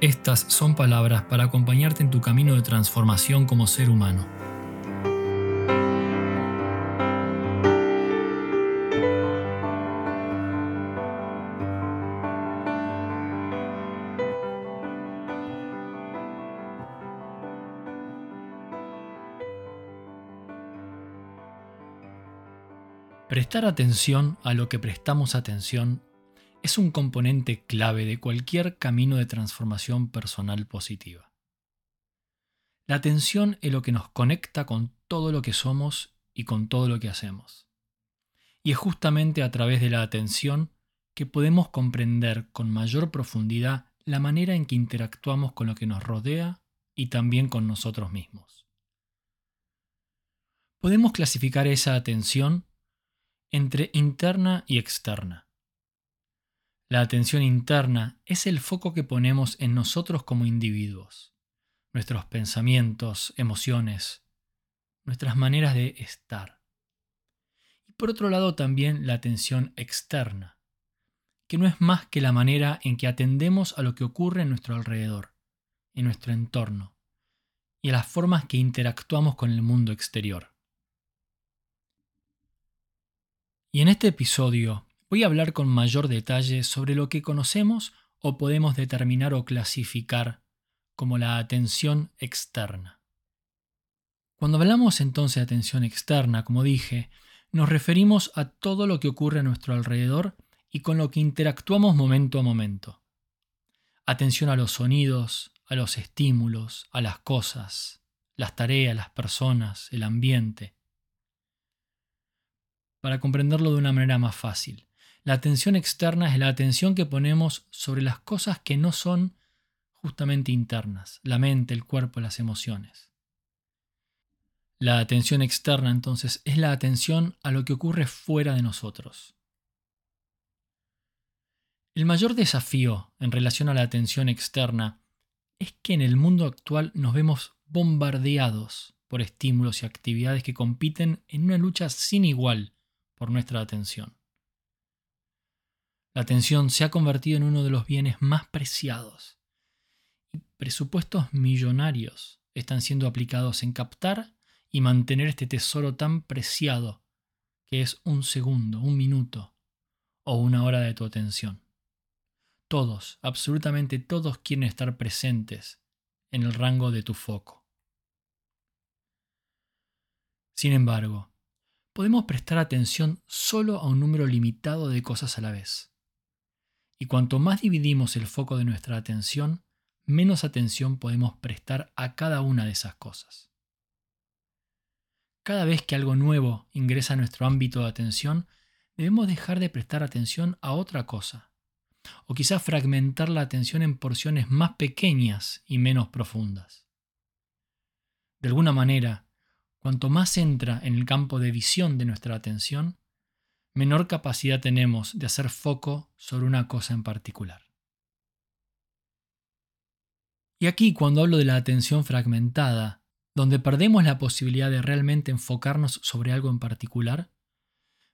estas son palabras para acompañarte en tu camino de transformación como ser humano. Prestar atención a lo que prestamos atención es un componente clave de cualquier camino de transformación personal positiva. La atención es lo que nos conecta con todo lo que somos y con todo lo que hacemos. Y es justamente a través de la atención que podemos comprender con mayor profundidad la manera en que interactuamos con lo que nos rodea y también con nosotros mismos. Podemos clasificar esa atención entre interna y externa. La atención interna es el foco que ponemos en nosotros como individuos, nuestros pensamientos, emociones, nuestras maneras de estar. Y por otro lado también la atención externa, que no es más que la manera en que atendemos a lo que ocurre en nuestro alrededor, en nuestro entorno, y a las formas que interactuamos con el mundo exterior. Y en este episodio voy a hablar con mayor detalle sobre lo que conocemos o podemos determinar o clasificar como la atención externa. Cuando hablamos entonces de atención externa, como dije, nos referimos a todo lo que ocurre a nuestro alrededor y con lo que interactuamos momento a momento. Atención a los sonidos, a los estímulos, a las cosas, las tareas, las personas, el ambiente. Para comprenderlo de una manera más fácil, la atención externa es la atención que ponemos sobre las cosas que no son justamente internas, la mente, el cuerpo, las emociones. La atención externa entonces es la atención a lo que ocurre fuera de nosotros. El mayor desafío en relación a la atención externa es que en el mundo actual nos vemos bombardeados por estímulos y actividades que compiten en una lucha sin igual por nuestra atención. La atención se ha convertido en uno de los bienes más preciados y presupuestos millonarios están siendo aplicados en captar y mantener este tesoro tan preciado que es un segundo, un minuto o una hora de tu atención. Todos, absolutamente todos quieren estar presentes en el rango de tu foco. Sin embargo, podemos prestar atención solo a un número limitado de cosas a la vez. Y cuanto más dividimos el foco de nuestra atención, menos atención podemos prestar a cada una de esas cosas. Cada vez que algo nuevo ingresa a nuestro ámbito de atención, debemos dejar de prestar atención a otra cosa, o quizás fragmentar la atención en porciones más pequeñas y menos profundas. De alguna manera, cuanto más entra en el campo de visión de nuestra atención, menor capacidad tenemos de hacer foco sobre una cosa en particular. Y aquí cuando hablo de la atención fragmentada, donde perdemos la posibilidad de realmente enfocarnos sobre algo en particular,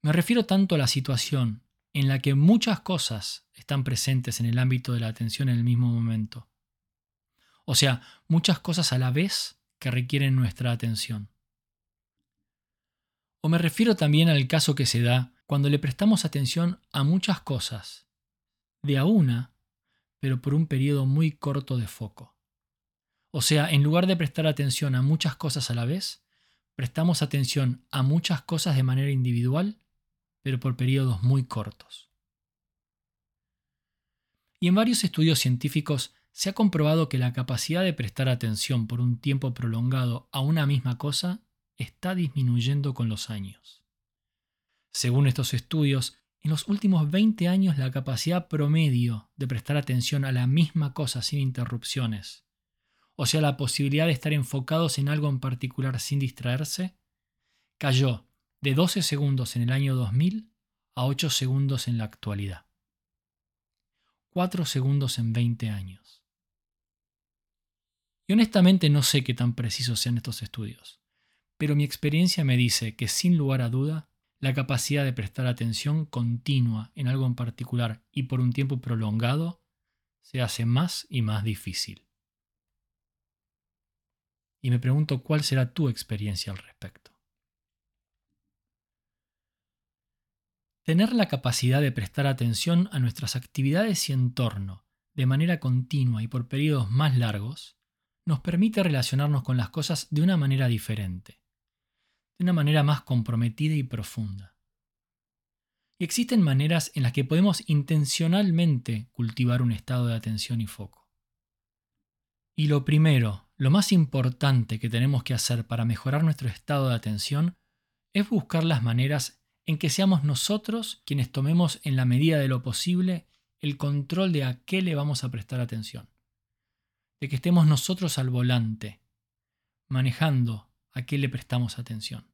me refiero tanto a la situación en la que muchas cosas están presentes en el ámbito de la atención en el mismo momento. O sea, muchas cosas a la vez que requieren nuestra atención. O me refiero también al caso que se da cuando le prestamos atención a muchas cosas, de a una, pero por un periodo muy corto de foco. O sea, en lugar de prestar atención a muchas cosas a la vez, prestamos atención a muchas cosas de manera individual, pero por periodos muy cortos. Y en varios estudios científicos se ha comprobado que la capacidad de prestar atención por un tiempo prolongado a una misma cosa está disminuyendo con los años. Según estos estudios, en los últimos 20 años la capacidad promedio de prestar atención a la misma cosa sin interrupciones, o sea, la posibilidad de estar enfocados en algo en particular sin distraerse, cayó de 12 segundos en el año 2000 a 8 segundos en la actualidad. 4 segundos en 20 años. Y honestamente no sé qué tan precisos sean estos estudios, pero mi experiencia me dice que sin lugar a duda, la capacidad de prestar atención continua en algo en particular y por un tiempo prolongado se hace más y más difícil. Y me pregunto cuál será tu experiencia al respecto. Tener la capacidad de prestar atención a nuestras actividades y entorno de manera continua y por periodos más largos nos permite relacionarnos con las cosas de una manera diferente, de una manera más comprometida y profunda. Y existen maneras en las que podemos intencionalmente cultivar un estado de atención y foco. Y lo primero, lo más importante que tenemos que hacer para mejorar nuestro estado de atención es buscar las maneras en que seamos nosotros quienes tomemos en la medida de lo posible el control de a qué le vamos a prestar atención. De que estemos nosotros al volante, manejando a qué le prestamos atención.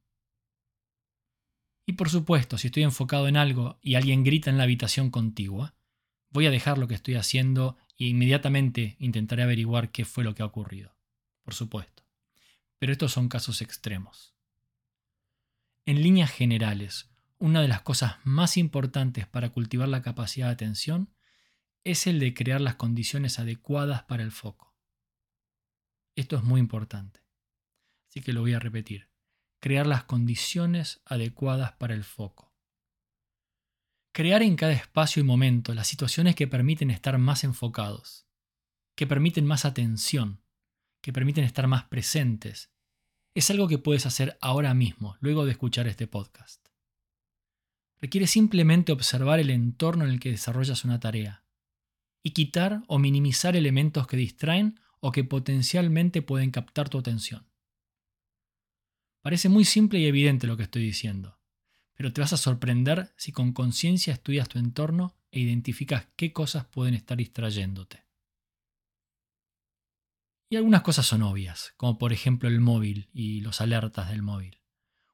Y por supuesto, si estoy enfocado en algo y alguien grita en la habitación contigua, voy a dejar lo que estoy haciendo e inmediatamente intentaré averiguar qué fue lo que ha ocurrido. Por supuesto. Pero estos son casos extremos. En líneas generales, una de las cosas más importantes para cultivar la capacidad de atención es el de crear las condiciones adecuadas para el foco. Esto es muy importante. Así que lo voy a repetir. Crear las condiciones adecuadas para el foco. Crear en cada espacio y momento las situaciones que permiten estar más enfocados, que permiten más atención, que permiten estar más presentes, es algo que puedes hacer ahora mismo, luego de escuchar este podcast requiere simplemente observar el entorno en el que desarrollas una tarea y quitar o minimizar elementos que distraen o que potencialmente pueden captar tu atención. Parece muy simple y evidente lo que estoy diciendo, pero te vas a sorprender si con conciencia estudias tu entorno e identificas qué cosas pueden estar distrayéndote. Y algunas cosas son obvias, como por ejemplo el móvil y los alertas del móvil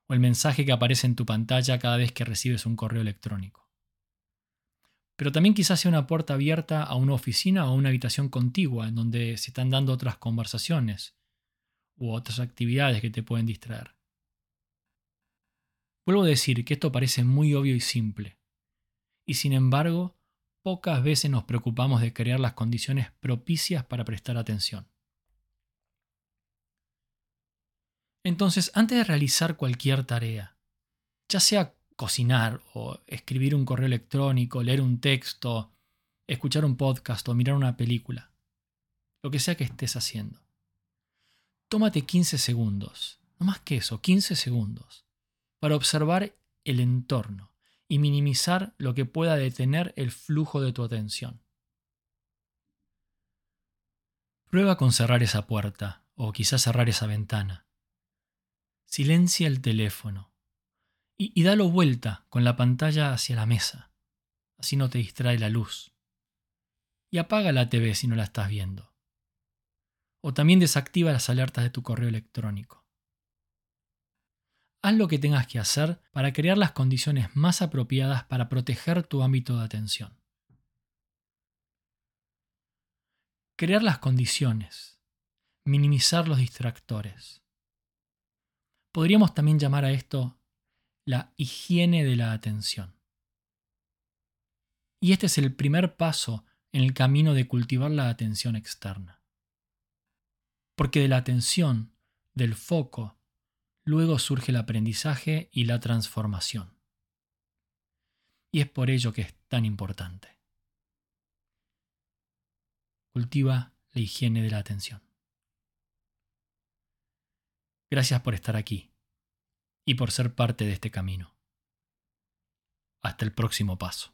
o el mensaje que aparece en tu pantalla cada vez que recibes un correo electrónico. Pero también quizás sea una puerta abierta a una oficina o a una habitación contigua en donde se están dando otras conversaciones u otras actividades que te pueden distraer. Vuelvo a decir que esto parece muy obvio y simple, y sin embargo, pocas veces nos preocupamos de crear las condiciones propicias para prestar atención. Entonces, antes de realizar cualquier tarea, ya sea cocinar o escribir un correo electrónico, leer un texto, escuchar un podcast o mirar una película, lo que sea que estés haciendo, tómate 15 segundos, no más que eso, 15 segundos, para observar el entorno y minimizar lo que pueda detener el flujo de tu atención. Prueba con cerrar esa puerta o quizás cerrar esa ventana Silencia el teléfono y, y dalo vuelta con la pantalla hacia la mesa. Así no te distrae la luz. Y apaga la TV si no la estás viendo. O también desactiva las alertas de tu correo electrónico. Haz lo que tengas que hacer para crear las condiciones más apropiadas para proteger tu ámbito de atención. Crear las condiciones. Minimizar los distractores. Podríamos también llamar a esto la higiene de la atención. Y este es el primer paso en el camino de cultivar la atención externa. Porque de la atención, del foco, luego surge el aprendizaje y la transformación. Y es por ello que es tan importante. Cultiva la higiene de la atención. Gracias por estar aquí y por ser parte de este camino. Hasta el próximo paso.